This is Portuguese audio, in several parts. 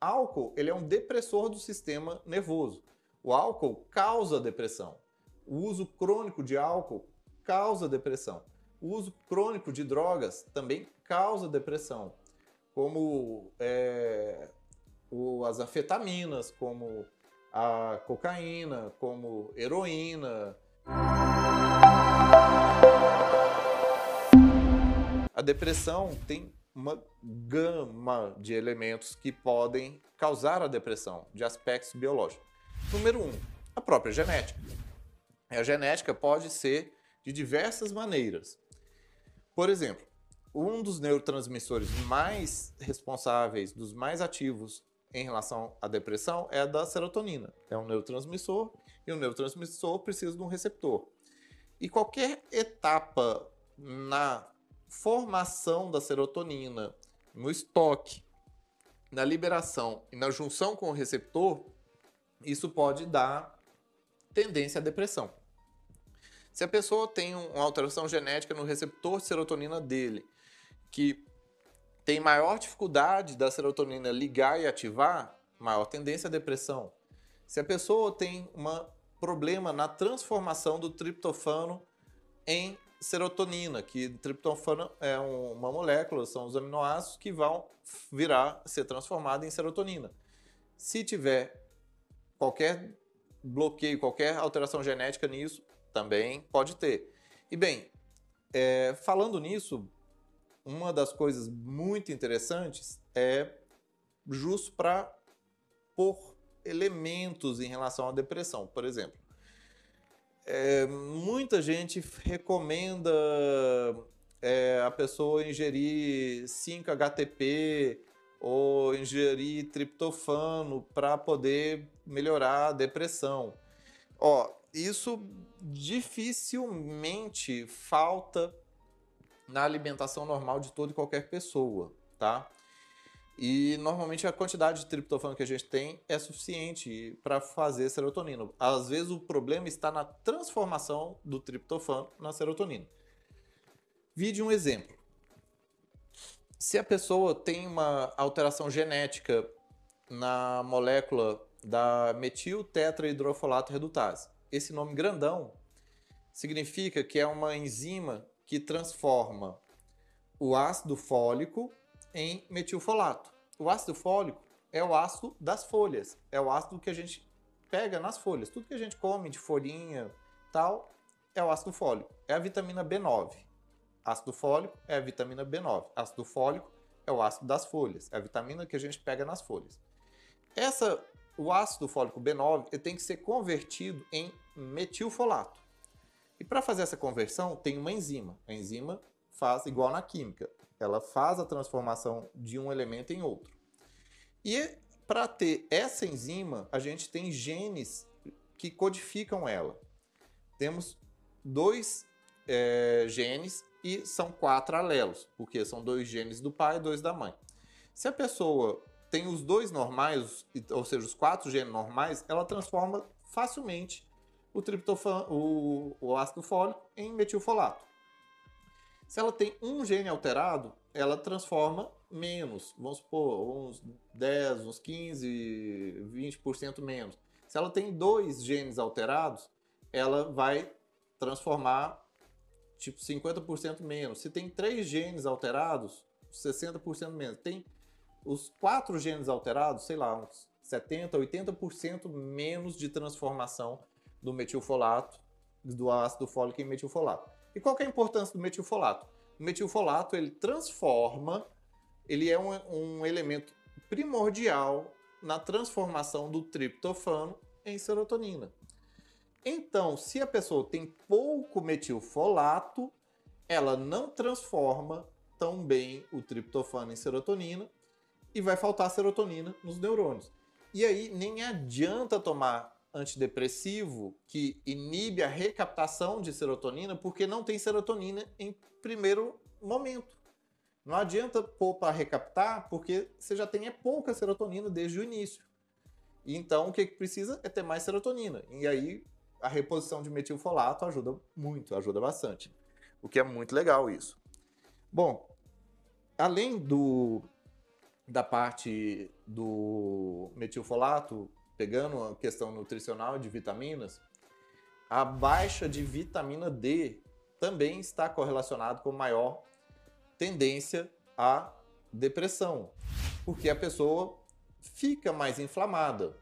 álcool ele é um depressor do sistema nervoso. O álcool causa depressão. O uso crônico de álcool causa depressão. O uso crônico de drogas também causa depressão, como é, o, as afetaminas, como a cocaína, como heroína. A depressão tem uma gama de elementos que podem causar a depressão, de aspectos biológicos. Número um, a própria genética. A genética pode ser de diversas maneiras. Por exemplo, um dos neurotransmissores mais responsáveis, dos mais ativos em relação à depressão é a da serotonina. É um neurotransmissor e o neurotransmissor precisa de um receptor. E qualquer etapa na formação da serotonina, no estoque, na liberação e na junção com o receptor, isso pode dar tendência à depressão. Se a pessoa tem uma alteração genética no receptor de serotonina dele, que tem maior dificuldade da serotonina ligar e ativar, maior tendência à depressão. Se a pessoa tem um problema na transformação do triptofano em serotonina, que triptofano é uma molécula, são os aminoácidos que vão virar, ser transformado em serotonina. Se tiver qualquer bloqueio, qualquer alteração genética nisso, também pode ter. E bem, é, falando nisso, uma das coisas muito interessantes é justo para pôr elementos em relação à depressão. Por exemplo, é, muita gente recomenda é, a pessoa ingerir 5-HTP ou ingerir triptofano para poder melhorar a depressão. Ó, isso dificilmente falta na alimentação normal de toda e qualquer pessoa, tá? E normalmente a quantidade de triptofano que a gente tem é suficiente para fazer serotonina. Às vezes o problema está na transformação do triptofano na serotonina. Vide um exemplo. Se a pessoa tem uma alteração genética na molécula da metil tetrahidrofolato redutase, esse nome grandão significa que é uma enzima que transforma o ácido fólico em metilfolato. O ácido fólico é o ácido das folhas, é o ácido que a gente pega nas folhas. Tudo que a gente come de folhinha, tal, é o ácido fólico. É a vitamina B9. Ácido fólico é a vitamina B9. Ácido fólico é o ácido das folhas, é a vitamina que a gente pega nas folhas. Essa o ácido fólico B9 ele tem que ser convertido em metilfolato. E para fazer essa conversão, tem uma enzima. A enzima faz igual na química, ela faz a transformação de um elemento em outro. E para ter essa enzima, a gente tem genes que codificam ela. Temos dois é, genes e são quatro alelos, porque são dois genes do pai e dois da mãe. Se a pessoa tem os dois normais, ou seja, os quatro genes normais, ela transforma facilmente o triptofano, o, o ácido fólico em metilfolato. Se ela tem um gene alterado, ela transforma menos, vamos supor, uns 10, uns 15, 20% menos. Se ela tem dois genes alterados, ela vai transformar tipo 50% menos. Se tem três genes alterados, 60% menos. Tem os quatro genes alterados, sei lá, uns 70, 80% menos de transformação do metilfolato, do ácido fólico em metilfolato. E qual é a importância do metilfolato? O metilfolato ele transforma, ele é um, um elemento primordial na transformação do triptofano em serotonina. Então, se a pessoa tem pouco metilfolato, ela não transforma tão bem o triptofano em serotonina e vai faltar serotonina nos neurônios. E aí nem adianta tomar antidepressivo que inibe a recaptação de serotonina porque não tem serotonina em primeiro momento. Não adianta pôr para recaptar porque você já tem é pouca serotonina desde o início. Então o que precisa é ter mais serotonina. E aí a reposição de metilfolato ajuda muito, ajuda bastante. O que é muito legal isso. Bom, além do da parte do metilfolato, pegando a questão nutricional de vitaminas, a baixa de vitamina D também está correlacionado com maior tendência à depressão, porque a pessoa fica mais inflamada.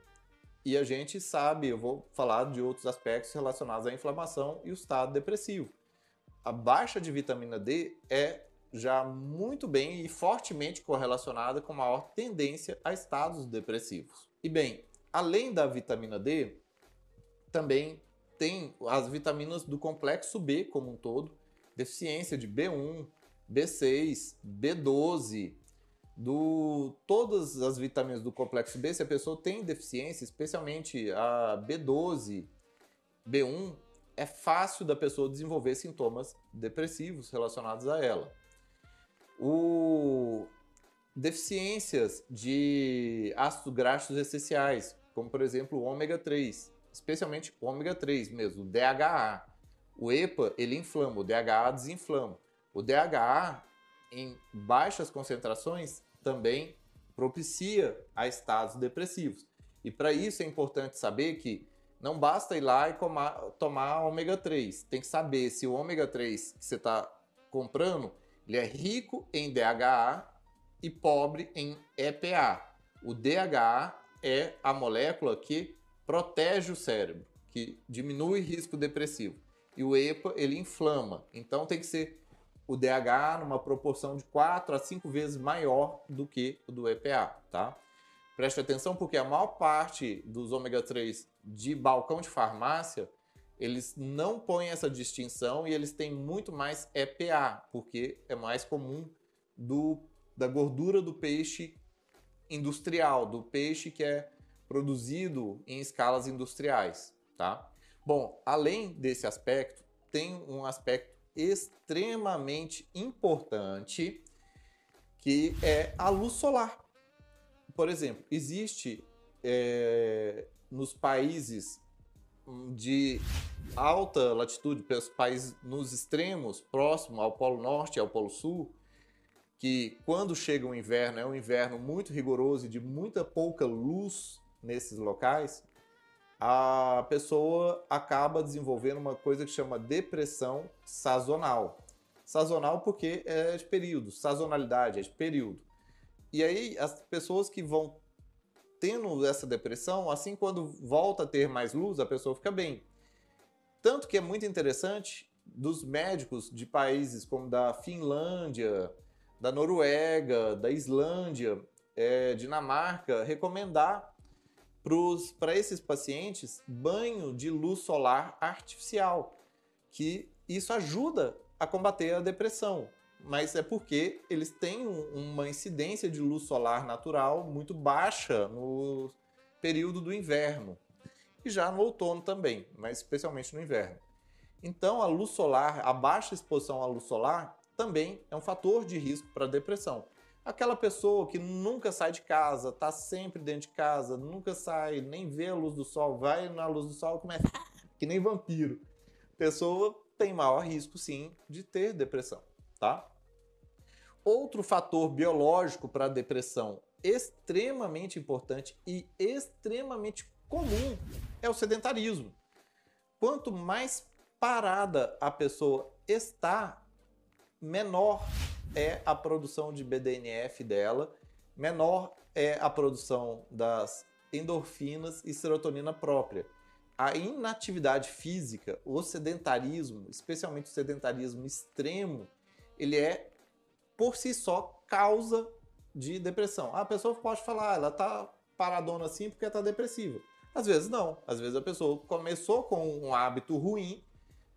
E a gente sabe, eu vou falar de outros aspectos relacionados à inflamação e o estado depressivo. A baixa de vitamina D é já muito bem e fortemente correlacionada com maior tendência a estados depressivos. E bem, além da vitamina D, também tem as vitaminas do complexo B como um todo, deficiência de B1, B6, B12, do todas as vitaminas do complexo B, se a pessoa tem deficiência, especialmente a B12, B1, é fácil da pessoa desenvolver sintomas depressivos relacionados a ela. O deficiências de ácidos graxos essenciais, como por exemplo o ômega 3, especialmente o ômega 3 mesmo, o DHA. O EPA, ele inflama, o DHA desinflama. O DHA em baixas concentrações também propicia a estados depressivos. E para isso é importante saber que não basta ir lá e tomar, tomar ômega 3. Tem que saber se o ômega 3 que você está comprando ele é rico em DHA e pobre em EPA. O DHA é a molécula que protege o cérebro, que diminui risco depressivo. E o EPA, ele inflama. Então tem que ser o DHA numa proporção de 4 a 5 vezes maior do que o do EPA, tá? Preste atenção porque a maior parte dos ômega 3 de balcão de farmácia, eles não põem essa distinção e eles têm muito mais EPA, porque é mais comum do, da gordura do peixe industrial, do peixe que é produzido em escalas industriais, tá? Bom, além desse aspecto, tem um aspecto extremamente importante que é a luz solar. Por exemplo, existe é, nos países de alta latitude, pelos países nos extremos, próximo ao Polo Norte e ao Polo Sul, que quando chega o inverno é um inverno muito rigoroso e de muita pouca luz nesses locais, a pessoa acaba desenvolvendo uma coisa que chama depressão sazonal. Sazonal porque é de período, sazonalidade é de período. E aí as pessoas que vão tendo essa depressão, assim quando volta a ter mais luz, a pessoa fica bem. Tanto que é muito interessante dos médicos de países como da Finlândia, da Noruega, da Islândia, é, Dinamarca, recomendar para esses pacientes banho de luz solar artificial, que isso ajuda a combater a depressão. Mas é porque eles têm uma incidência de luz solar natural muito baixa no período do inverno e já no outono também, mas especialmente no inverno. Então, a luz solar, a baixa exposição à luz solar, também é um fator de risco para depressão. Aquela pessoa que nunca sai de casa, tá sempre dentro de casa, nunca sai, nem vê a luz do sol, vai na luz do sol e começa que nem vampiro. Pessoa tem maior risco sim de ter depressão, tá? Outro fator biológico para depressão extremamente importante e extremamente comum é o sedentarismo. Quanto mais parada a pessoa está, menor é a produção de BDNF dela, menor é a produção das endorfinas e serotonina própria. A inatividade física, o sedentarismo, especialmente o sedentarismo extremo, ele é por si só causa de depressão. A pessoa pode falar, ah, ela tá paradona assim porque está depressiva. Às vezes não. Às vezes a pessoa começou com um hábito ruim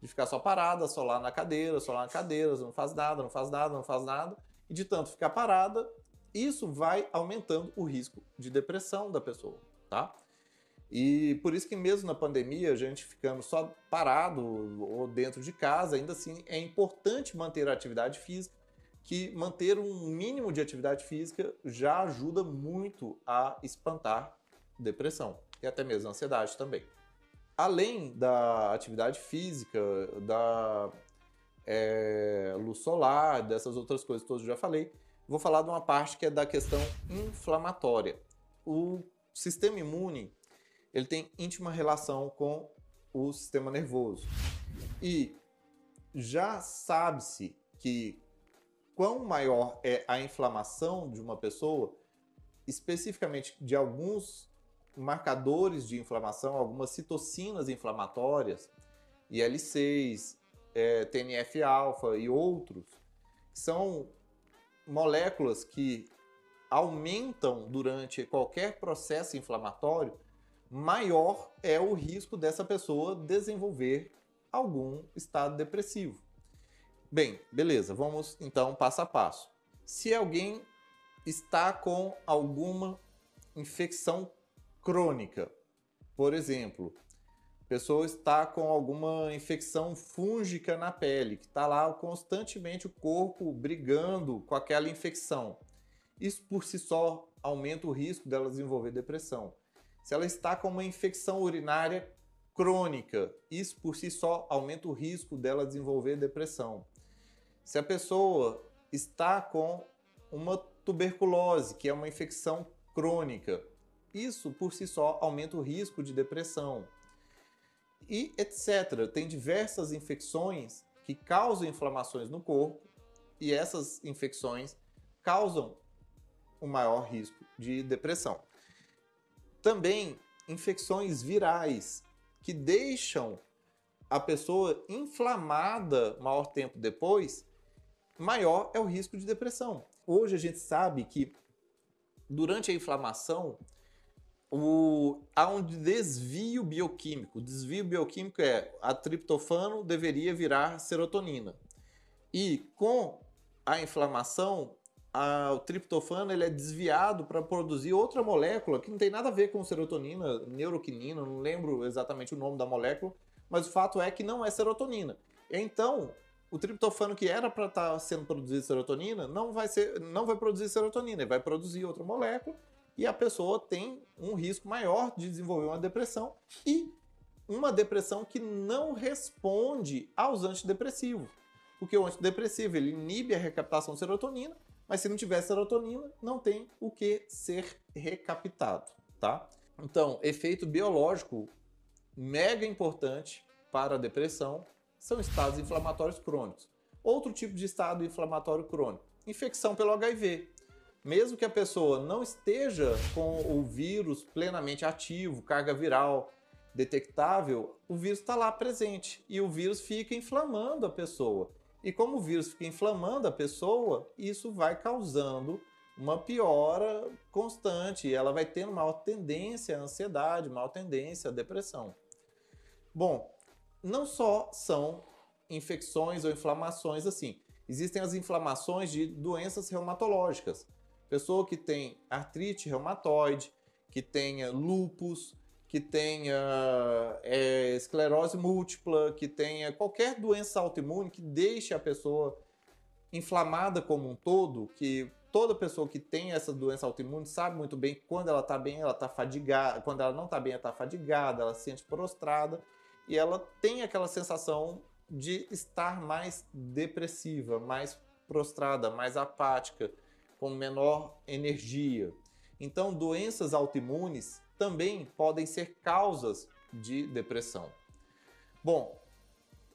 de ficar só parada, só lá na cadeira, só lá na cadeira, não faz nada, não faz nada, não faz nada. E de tanto ficar parada, isso vai aumentando o risco de depressão da pessoa, tá? E por isso que mesmo na pandemia, a gente ficando só parado ou dentro de casa, ainda assim é importante manter a atividade física, que manter um mínimo de atividade física já ajuda muito a espantar depressão e até mesmo ansiedade também além da atividade física, da é, luz solar, dessas outras coisas que eu já falei, vou falar de uma parte que é da questão inflamatória. O sistema imune ele tem íntima relação com o sistema nervoso. E já sabe-se que quão maior é a inflamação de uma pessoa, especificamente de alguns marcadores de inflamação, algumas citocinas inflamatórias, IL6, é, TNF-alfa e outros, são moléculas que aumentam durante qualquer processo inflamatório, maior é o risco dessa pessoa desenvolver algum estado depressivo. Bem, beleza, vamos então passo a passo. Se alguém está com alguma infecção crônica, por exemplo, a pessoa está com alguma infecção fúngica na pele, que está lá constantemente o corpo brigando com aquela infecção. Isso por si só aumenta o risco dela desenvolver depressão. Se ela está com uma infecção urinária crônica, isso por si só aumenta o risco dela desenvolver depressão. Se a pessoa está com uma tuberculose, que é uma infecção crônica, isso por si só aumenta o risco de depressão. E etc. Tem diversas infecções que causam inflamações no corpo e essas infecções causam um maior risco de depressão. Também infecções virais que deixam a pessoa inflamada maior tempo depois, maior é o risco de depressão. Hoje a gente sabe que durante a inflamação o, há um desvio bioquímico. O desvio bioquímico é a triptofano deveria virar serotonina. E com a inflamação, a, o triptofano ele é desviado para produzir outra molécula que não tem nada a ver com serotonina, neuroquinina, não lembro exatamente o nome da molécula, mas o fato é que não é serotonina. Então, o triptofano que era para estar tá sendo produzido serotonina não vai ser, não vai produzir serotonina, ele vai produzir outra molécula e a pessoa tem um risco maior de desenvolver uma depressão e uma depressão que não responde aos antidepressivos. Porque o antidepressivo ele inibe a recaptação de serotonina mas se não tiver serotonina, não tem o que ser recaptado, tá? Então, efeito biológico mega importante para a depressão são estados inflamatórios crônicos. Outro tipo de estado inflamatório crônico, infecção pelo HIV. Mesmo que a pessoa não esteja com o vírus plenamente ativo, carga viral detectável, o vírus está lá presente e o vírus fica inflamando a pessoa. E como o vírus fica inflamando a pessoa, isso vai causando uma piora constante e ela vai tendo maior tendência à ansiedade, maior tendência à depressão. Bom, não só são infecções ou inflamações assim, existem as inflamações de doenças reumatológicas. Pessoa que tem artrite reumatoide, que tenha lupus, que tenha é, esclerose múltipla, que tenha qualquer doença autoimune que deixe a pessoa inflamada como um todo, que toda pessoa que tem essa doença autoimune sabe muito bem que quando ela está bem, ela está fadigada, quando ela não está bem, ela está fadigada, ela se sente prostrada e ela tem aquela sensação de estar mais depressiva, mais prostrada, mais apática, com menor energia. Então, doenças autoimunes também podem ser causas de depressão. Bom,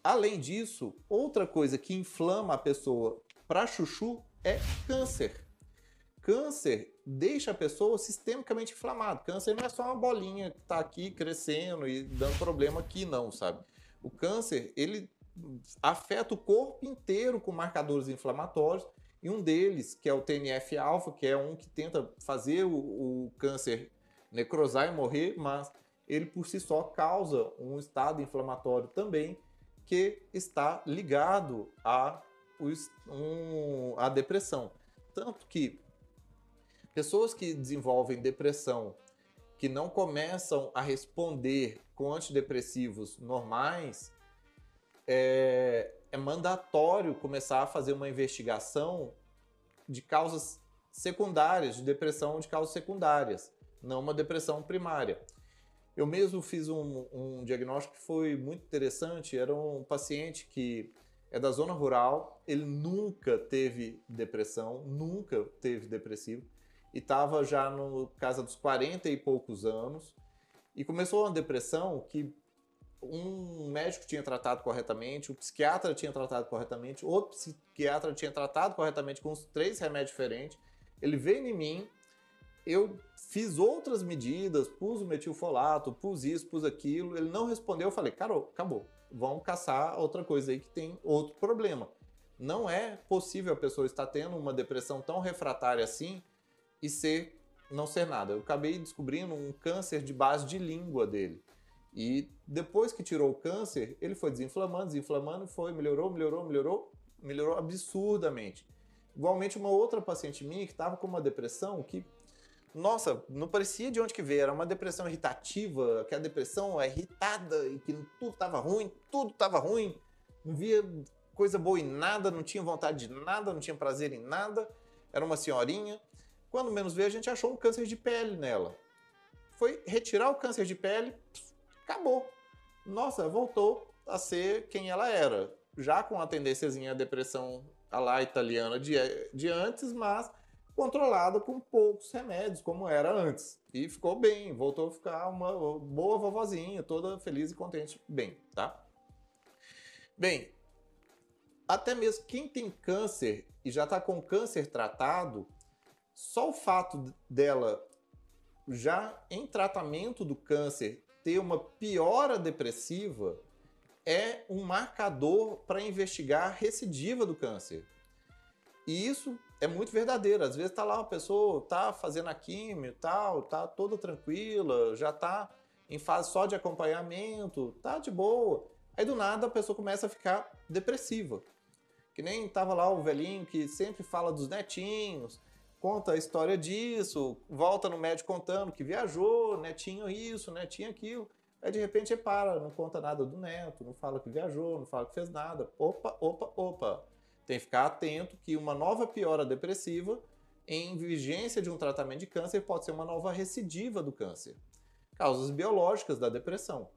além disso, outra coisa que inflama a pessoa para chuchu é câncer. Câncer deixa a pessoa sistemicamente inflamada. Câncer não é só uma bolinha que está aqui crescendo e dando problema aqui, não, sabe? O câncer, ele afeta o corpo inteiro com marcadores inflamatórios e um deles, que é o TNF-alfa, que é um que tenta fazer o, o câncer necrosar e morrer, mas ele por si só causa um estado inflamatório também que está ligado à um, a depressão. Tanto que pessoas que desenvolvem depressão que não começam a responder com antidepressivos normais, é, é mandatório começar a fazer uma investigação de causas secundárias, de depressão de causas secundárias não uma depressão primária. Eu mesmo fiz um, um diagnóstico que foi muito interessante. Era um paciente que é da zona rural, ele nunca teve depressão, nunca teve depressivo, e estava já no casa dos 40 e poucos anos, e começou uma depressão que um médico tinha tratado corretamente, o psiquiatra tinha tratado corretamente, outro psiquiatra tinha tratado corretamente com os três remédios diferentes. Ele veio em mim, eu fiz outras medidas, pus o metilfolato, pus isso, pus aquilo. Ele não respondeu, eu falei, cara, acabou. Vamos caçar outra coisa aí que tem outro problema. Não é possível a pessoa estar tendo uma depressão tão refratária assim e ser não ser nada. Eu acabei descobrindo um câncer de base de língua dele. E depois que tirou o câncer, ele foi desinflamando, desinflamando, foi, melhorou, melhorou, melhorou, melhorou absurdamente. Igualmente, uma outra paciente minha que estava com uma depressão que, nossa, não parecia de onde que veio, era uma depressão irritativa, que a depressão é irritada e que tudo estava ruim, tudo estava ruim, não via coisa boa em nada, não tinha vontade de nada, não tinha prazer em nada, era uma senhorinha. Quando menos veio, a gente achou um câncer de pele nela. Foi retirar o câncer de pele, acabou. Nossa, voltou a ser quem ela era. Já com a tendênciazinha à depressão a lá italiana de, de antes, mas controlada com poucos remédios, como era antes. E ficou bem, voltou a ficar uma boa vovozinha, toda feliz e contente, bem, tá? Bem, até mesmo quem tem câncer e já está com câncer tratado, só o fato dela já em tratamento do câncer ter uma piora depressiva é um marcador para investigar a recidiva do câncer. E isso é muito verdadeiro. Às vezes está lá uma pessoa, tá fazendo a químio, tal, tá toda tranquila, já tá em fase só de acompanhamento, tá de boa. Aí do nada a pessoa começa a ficar depressiva. Que nem tava lá o velhinho que sempre fala dos netinhos, conta a história disso, volta no médico contando que viajou, netinho isso, netinho aquilo. Aí de repente ele para, não conta nada do neto, não fala que viajou, não fala que fez nada. Opa, opa, opa. Tem que ficar atento que uma nova piora depressiva em vigência de um tratamento de câncer pode ser uma nova recidiva do câncer. Causas biológicas da depressão.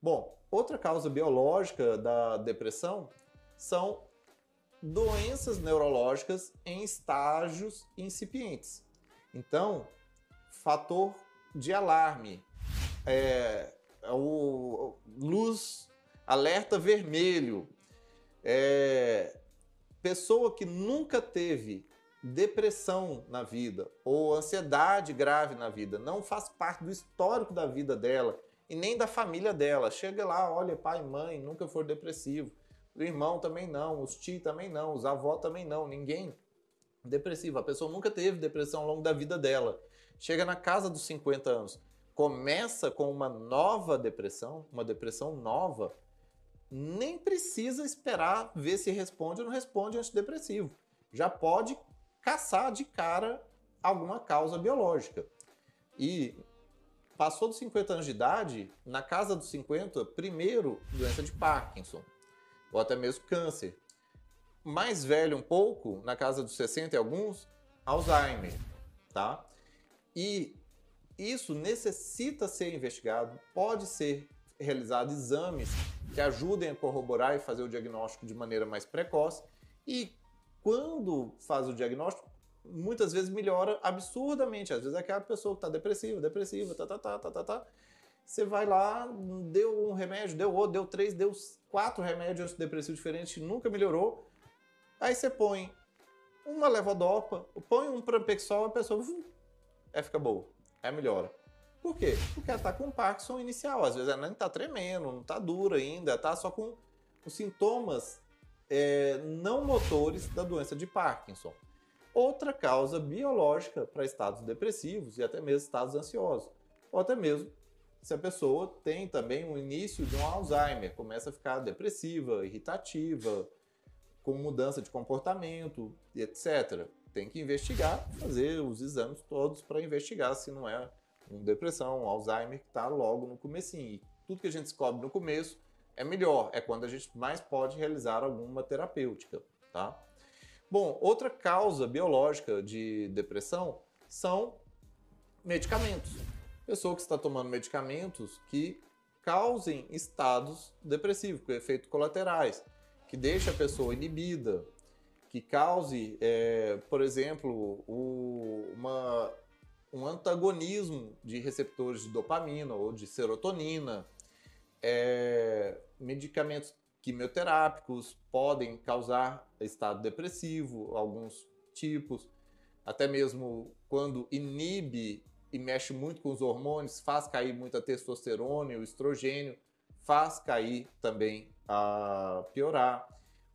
Bom, outra causa biológica da depressão são doenças neurológicas em estágios incipientes. Então, fator de alarme, é, o luz alerta vermelho, é, pessoa que nunca teve depressão na vida ou ansiedade grave na vida, não faz parte do histórico da vida dela e nem da família dela. Chega lá, olha, pai mãe nunca foram depressivo o irmão também não, os tios também não, os avós também não, ninguém depressivo. A pessoa nunca teve depressão ao longo da vida dela. Chega na casa dos 50 anos, começa com uma nova depressão, uma depressão nova, nem precisa esperar ver se responde ou não responde antidepressivo. Já pode caçar de cara alguma causa biológica. E passou dos 50 anos de idade, na casa dos 50, primeiro doença de Parkinson ou até mesmo câncer. Mais velho um pouco, na casa dos 60 e alguns, Alzheimer, tá? E isso necessita ser investigado, pode ser realizado exames que ajudem a corroborar e fazer o diagnóstico de maneira mais precoce. E quando faz o diagnóstico, muitas vezes melhora absurdamente. Às vezes é aquela pessoa que está depressiva, depressiva, tá, tá, tá, tá, tá, tá. Você vai lá, deu um remédio, deu outro, deu três, deu quatro remédios antidepressivos diferentes, nunca melhorou. Aí você põe uma levodopa, põe um prampexol, a pessoa uf, é, fica boa, é melhora. Por quê? Porque ela está com Parkinson inicial. Às vezes ela nem está tremendo, não está dura ainda, está só com os sintomas é, não motores da doença de Parkinson. Outra causa biológica para estados depressivos e até mesmo estados ansiosos, ou até mesmo se a pessoa tem também o início de um Alzheimer, começa a ficar depressiva, irritativa, com mudança de comportamento, etc. Tem que investigar, fazer os exames todos para investigar se não é uma depressão, um Alzheimer que está logo no comecinho. E tudo que a gente descobre no começo é melhor, é quando a gente mais pode realizar alguma terapêutica, tá? Bom, outra causa biológica de depressão são medicamentos pessoa que está tomando medicamentos que causem estados depressivos, com efeitos colaterais, que deixe a pessoa inibida, que cause, é, por exemplo, o, uma, um antagonismo de receptores de dopamina ou de serotonina. É, medicamentos quimioterápicos podem causar estado depressivo, alguns tipos, até mesmo quando inibe e mexe muito com os hormônios, faz cair muita testosterona e o estrogênio, faz cair também a piorar.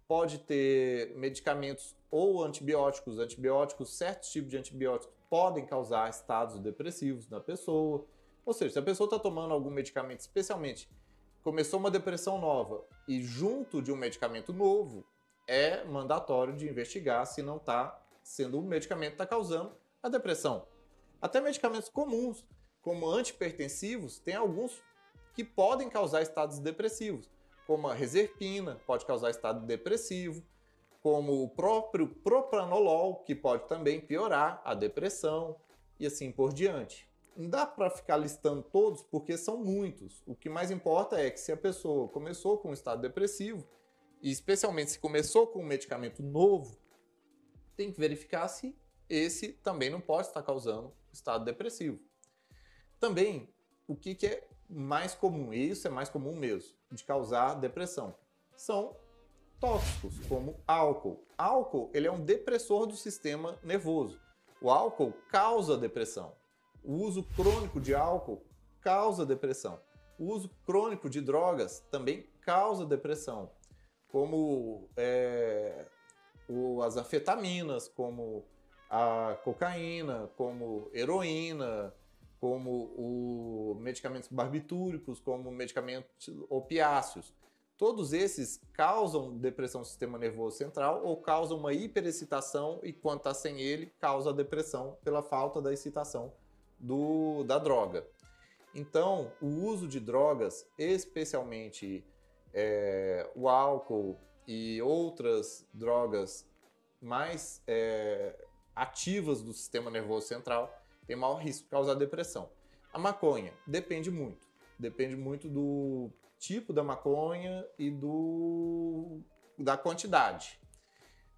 Pode ter medicamentos ou antibióticos, antibióticos, certos tipos de antibióticos podem causar estados depressivos na pessoa. Ou seja, se a pessoa está tomando algum medicamento, especialmente começou uma depressão nova e junto de um medicamento novo, é mandatório de investigar se não está sendo o medicamento está causando a depressão. Até medicamentos comuns, como antipertensivos, tem alguns que podem causar estados depressivos, como a reserpina, pode causar estado depressivo, como o próprio propranolol, que pode também piorar a depressão e assim por diante. Não dá para ficar listando todos porque são muitos. O que mais importa é que se a pessoa começou com um estado depressivo, e especialmente se começou com um medicamento novo, tem que verificar se esse também não pode estar causando estado depressivo. Também, o que, que é mais comum, e isso é mais comum mesmo, de causar depressão, são tóxicos, como álcool. Álcool ele é um depressor do sistema nervoso. O álcool causa depressão. O uso crônico de álcool causa depressão. O uso crônico de drogas também causa depressão, como é, o, as anfetaminas, como a cocaína, como heroína, como o medicamentos barbitúricos, como medicamentos opiáceos. Todos esses causam depressão do sistema nervoso central ou causam uma hiperexcitação e quando está sem ele, causa depressão pela falta da excitação do, da droga. Então, o uso de drogas, especialmente é, o álcool e outras drogas mais é, ativas do sistema nervoso central, tem maior risco de causar depressão. A maconha depende muito. Depende muito do tipo da maconha e do, da quantidade.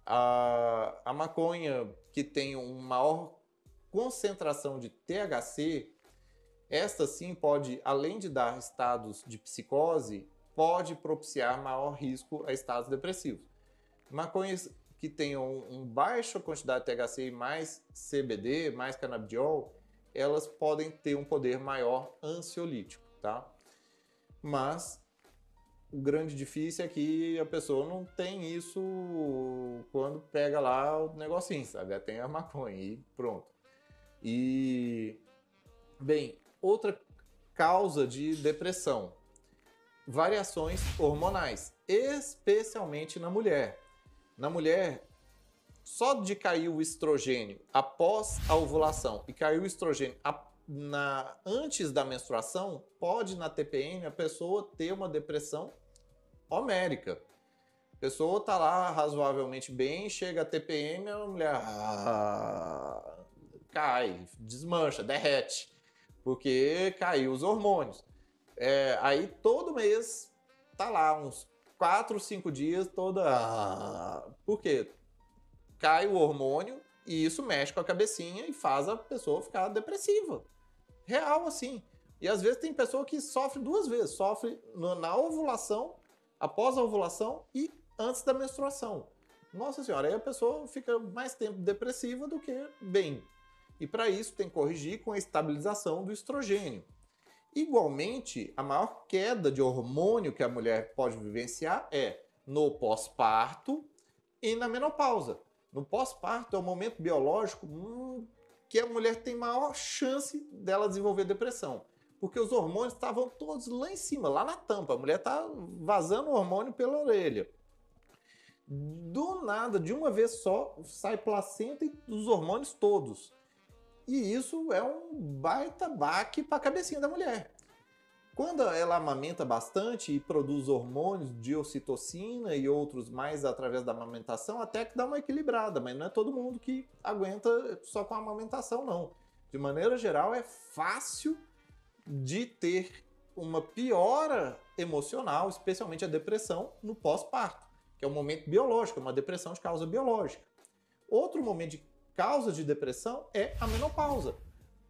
A, a maconha que tem um maior concentração de THC, esta sim pode, além de dar estados de psicose, pode propiciar maior risco a estados depressivos. Maconhas que tenham um, baixa quantidade de THC e mais CBD, mais canabidiol, elas podem ter um poder maior ansiolítico, tá? Mas o grande difícil é que a pessoa não tem isso quando pega lá o negocinho, sabe? Tem a maconha e pronto. E, bem, outra causa de depressão: variações hormonais, especialmente na mulher. Na mulher, só de cair o estrogênio após a ovulação e cair o estrogênio na, antes da menstruação, pode na TPM a pessoa ter uma depressão homérica. A pessoa tá lá razoavelmente bem, chega a TPM, a mulher. Ah, cai, desmancha, derrete, porque caiu os hormônios. É, aí todo mês tá lá, uns 4, 5 dias, toda. Por quê? Cai o hormônio e isso mexe com a cabecinha e faz a pessoa ficar depressiva. Real assim. E às vezes tem pessoa que sofre duas vezes: sofre na ovulação, após a ovulação e antes da menstruação. Nossa senhora, aí a pessoa fica mais tempo depressiva do que bem. E para isso tem que corrigir com a estabilização do estrogênio. Igualmente, a maior queda de hormônio que a mulher pode vivenciar é no pós-parto e na menopausa. No pós-parto é o momento biológico hum, que a mulher tem maior chance dela desenvolver depressão. Porque os hormônios estavam todos lá em cima, lá na tampa. A mulher está vazando o hormônio pela orelha. Do nada, de uma vez só, sai placenta e os hormônios todos. E isso é um baita baque para a cabecinha da mulher. Quando ela amamenta bastante e produz hormônios de ocitocina e outros mais através da amamentação, até que dá uma equilibrada, mas não é todo mundo que aguenta só com a amamentação, não. De maneira geral, é fácil de ter uma piora emocional, especialmente a depressão, no pós-parto que é um momento biológico, uma depressão de causa biológica. Outro momento de causa de depressão é a menopausa.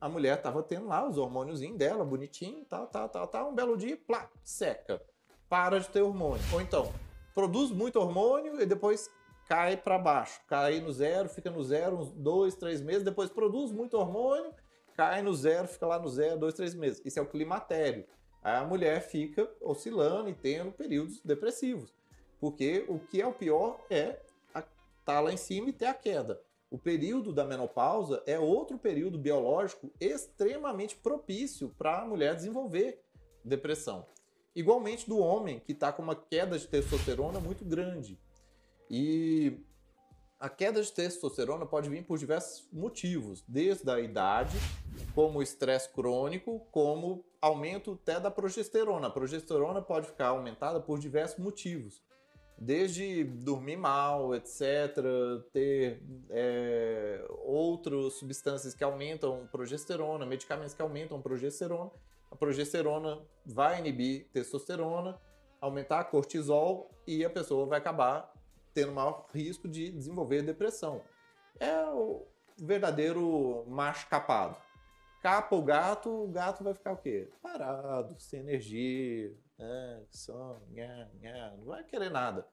A mulher estava tendo lá os hormônios dela, bonitinho, tal, tal, tal, tal, um belo dia, plá, seca. Para de ter hormônio. Ou então, produz muito hormônio e depois cai para baixo, cai no zero, fica no zero uns dois, três meses, depois produz muito hormônio, cai no zero, fica lá no zero, dois, três meses. Isso é o climatério. Aí a mulher fica oscilando e tendo períodos depressivos. Porque o que é o pior é estar tá lá em cima e ter a queda. O período da menopausa é outro período biológico extremamente propício para a mulher desenvolver depressão. Igualmente do homem que está com uma queda de testosterona muito grande. E a queda de testosterona pode vir por diversos motivos, desde a idade, como estresse crônico, como aumento até da progesterona. A progesterona pode ficar aumentada por diversos motivos desde dormir mal, etc., ter é, outras substâncias que aumentam progesterona, medicamentos que aumentam progesterona. A progesterona vai inibir testosterona, aumentar cortisol e a pessoa vai acabar tendo maior risco de desenvolver depressão. É o verdadeiro macho capado. Capa o gato, o gato vai ficar o quê? Parado, sem energia, é, não vai querer nada.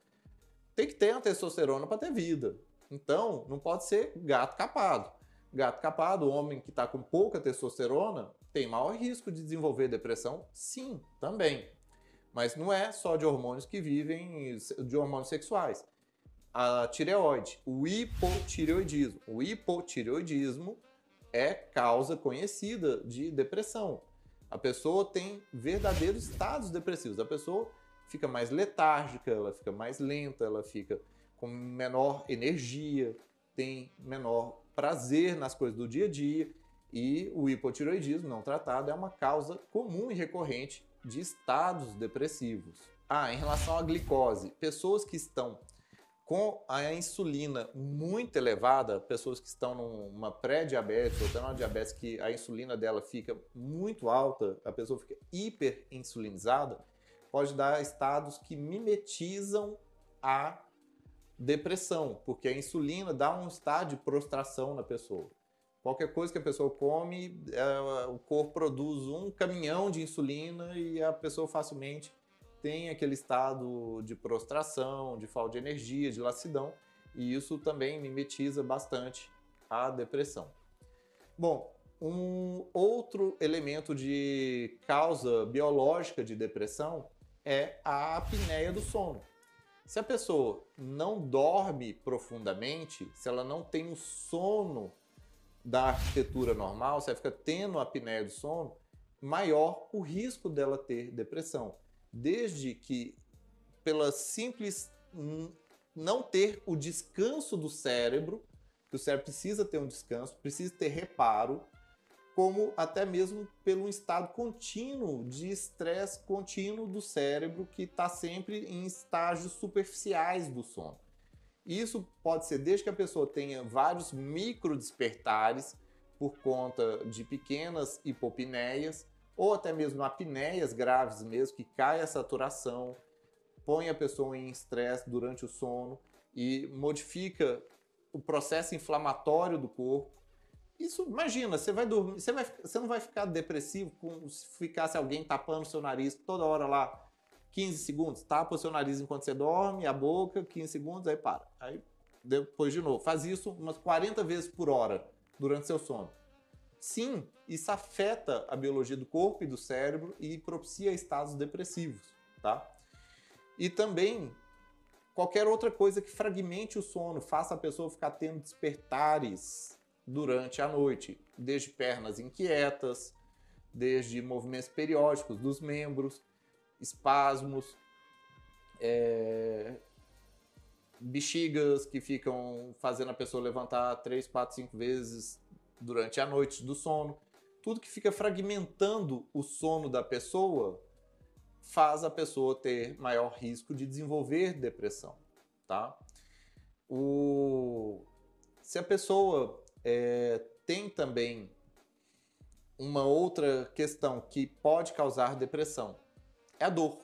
Tem que ter a testosterona para ter vida. Então, não pode ser gato capado. Gato capado, homem que está com pouca testosterona, tem maior risco de desenvolver depressão? Sim, também. Mas não é só de hormônios que vivem, de hormônios sexuais. A tireoide, o hipotireoidismo. O hipotireoidismo é causa conhecida de depressão. A pessoa tem verdadeiros estados depressivos. A pessoa fica mais letárgica, ela fica mais lenta, ela fica com menor energia, tem menor prazer nas coisas do dia a dia. E o hipotiroidismo não tratado é uma causa comum e recorrente de estados depressivos. Ah, em relação à glicose, pessoas que estão com a insulina muito elevada, pessoas que estão numa pré-diabetes ou até numa diabetes que a insulina dela fica muito alta, a pessoa fica hiperinsulinizada, pode dar estados que mimetizam a depressão, porque a insulina dá um estado de prostração na pessoa. Qualquer coisa que a pessoa come, é, o corpo produz um caminhão de insulina e a pessoa facilmente tem aquele estado de prostração, de falta de energia, de lassidão, e isso também mimetiza bastante a depressão. Bom, um outro elemento de causa biológica de depressão é a apneia do sono. Se a pessoa não dorme profundamente, se ela não tem um sono da arquitetura normal, se ela fica tendo apneia do sono, maior o risco dela ter depressão desde que pela simples não ter o descanso do cérebro, que o cérebro precisa ter um descanso, precisa ter reparo, como até mesmo pelo estado contínuo de estresse contínuo do cérebro que está sempre em estágios superficiais do sono. Isso pode ser desde que a pessoa tenha vários micro despertares por conta de pequenas hipopneias, ou até mesmo apneias graves mesmo, que cai a saturação, põe a pessoa em estresse durante o sono e modifica o processo inflamatório do corpo. Isso, imagina, você vai dormir, você, vai, você não vai ficar depressivo com, se ficasse alguém tapando seu nariz toda hora lá, 15 segundos, tapa o seu nariz enquanto você dorme, a boca, 15 segundos, aí para. Aí depois de novo. Faz isso umas 40 vezes por hora durante seu sono. Sim, isso afeta a biologia do corpo e do cérebro e propicia estados depressivos, tá? E também qualquer outra coisa que fragmente o sono, faça a pessoa ficar tendo despertares durante a noite, desde pernas inquietas, desde movimentos periódicos dos membros, espasmos, é, bexigas que ficam fazendo a pessoa levantar 3, 4, 5 vezes durante a noite do sono. Tudo que fica fragmentando o sono da pessoa faz a pessoa ter maior risco de desenvolver depressão, tá? O... Se a pessoa é, tem também uma outra questão que pode causar depressão, é a dor.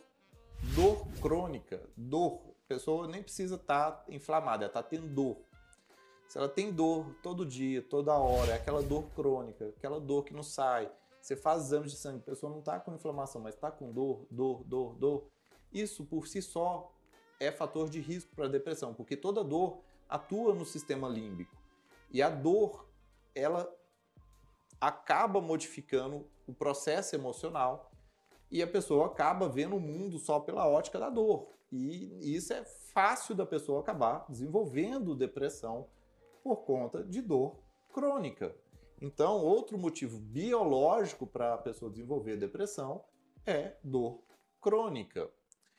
Dor crônica, dor A pessoa nem precisa estar tá inflamada, ela está tendo dor. Se ela tem dor todo dia, toda hora, é aquela dor crônica, aquela dor que não sai, você faz exames de sangue, a pessoa não está com inflamação, mas está com dor, dor, dor, dor. Isso por si só é fator de risco para depressão, porque toda dor atua no sistema límbico. E a dor, ela acaba modificando o processo emocional e a pessoa acaba vendo o mundo só pela ótica da dor. E isso é fácil da pessoa acabar desenvolvendo depressão por conta de dor crônica. Então, outro motivo biológico para a pessoa desenvolver depressão é dor crônica.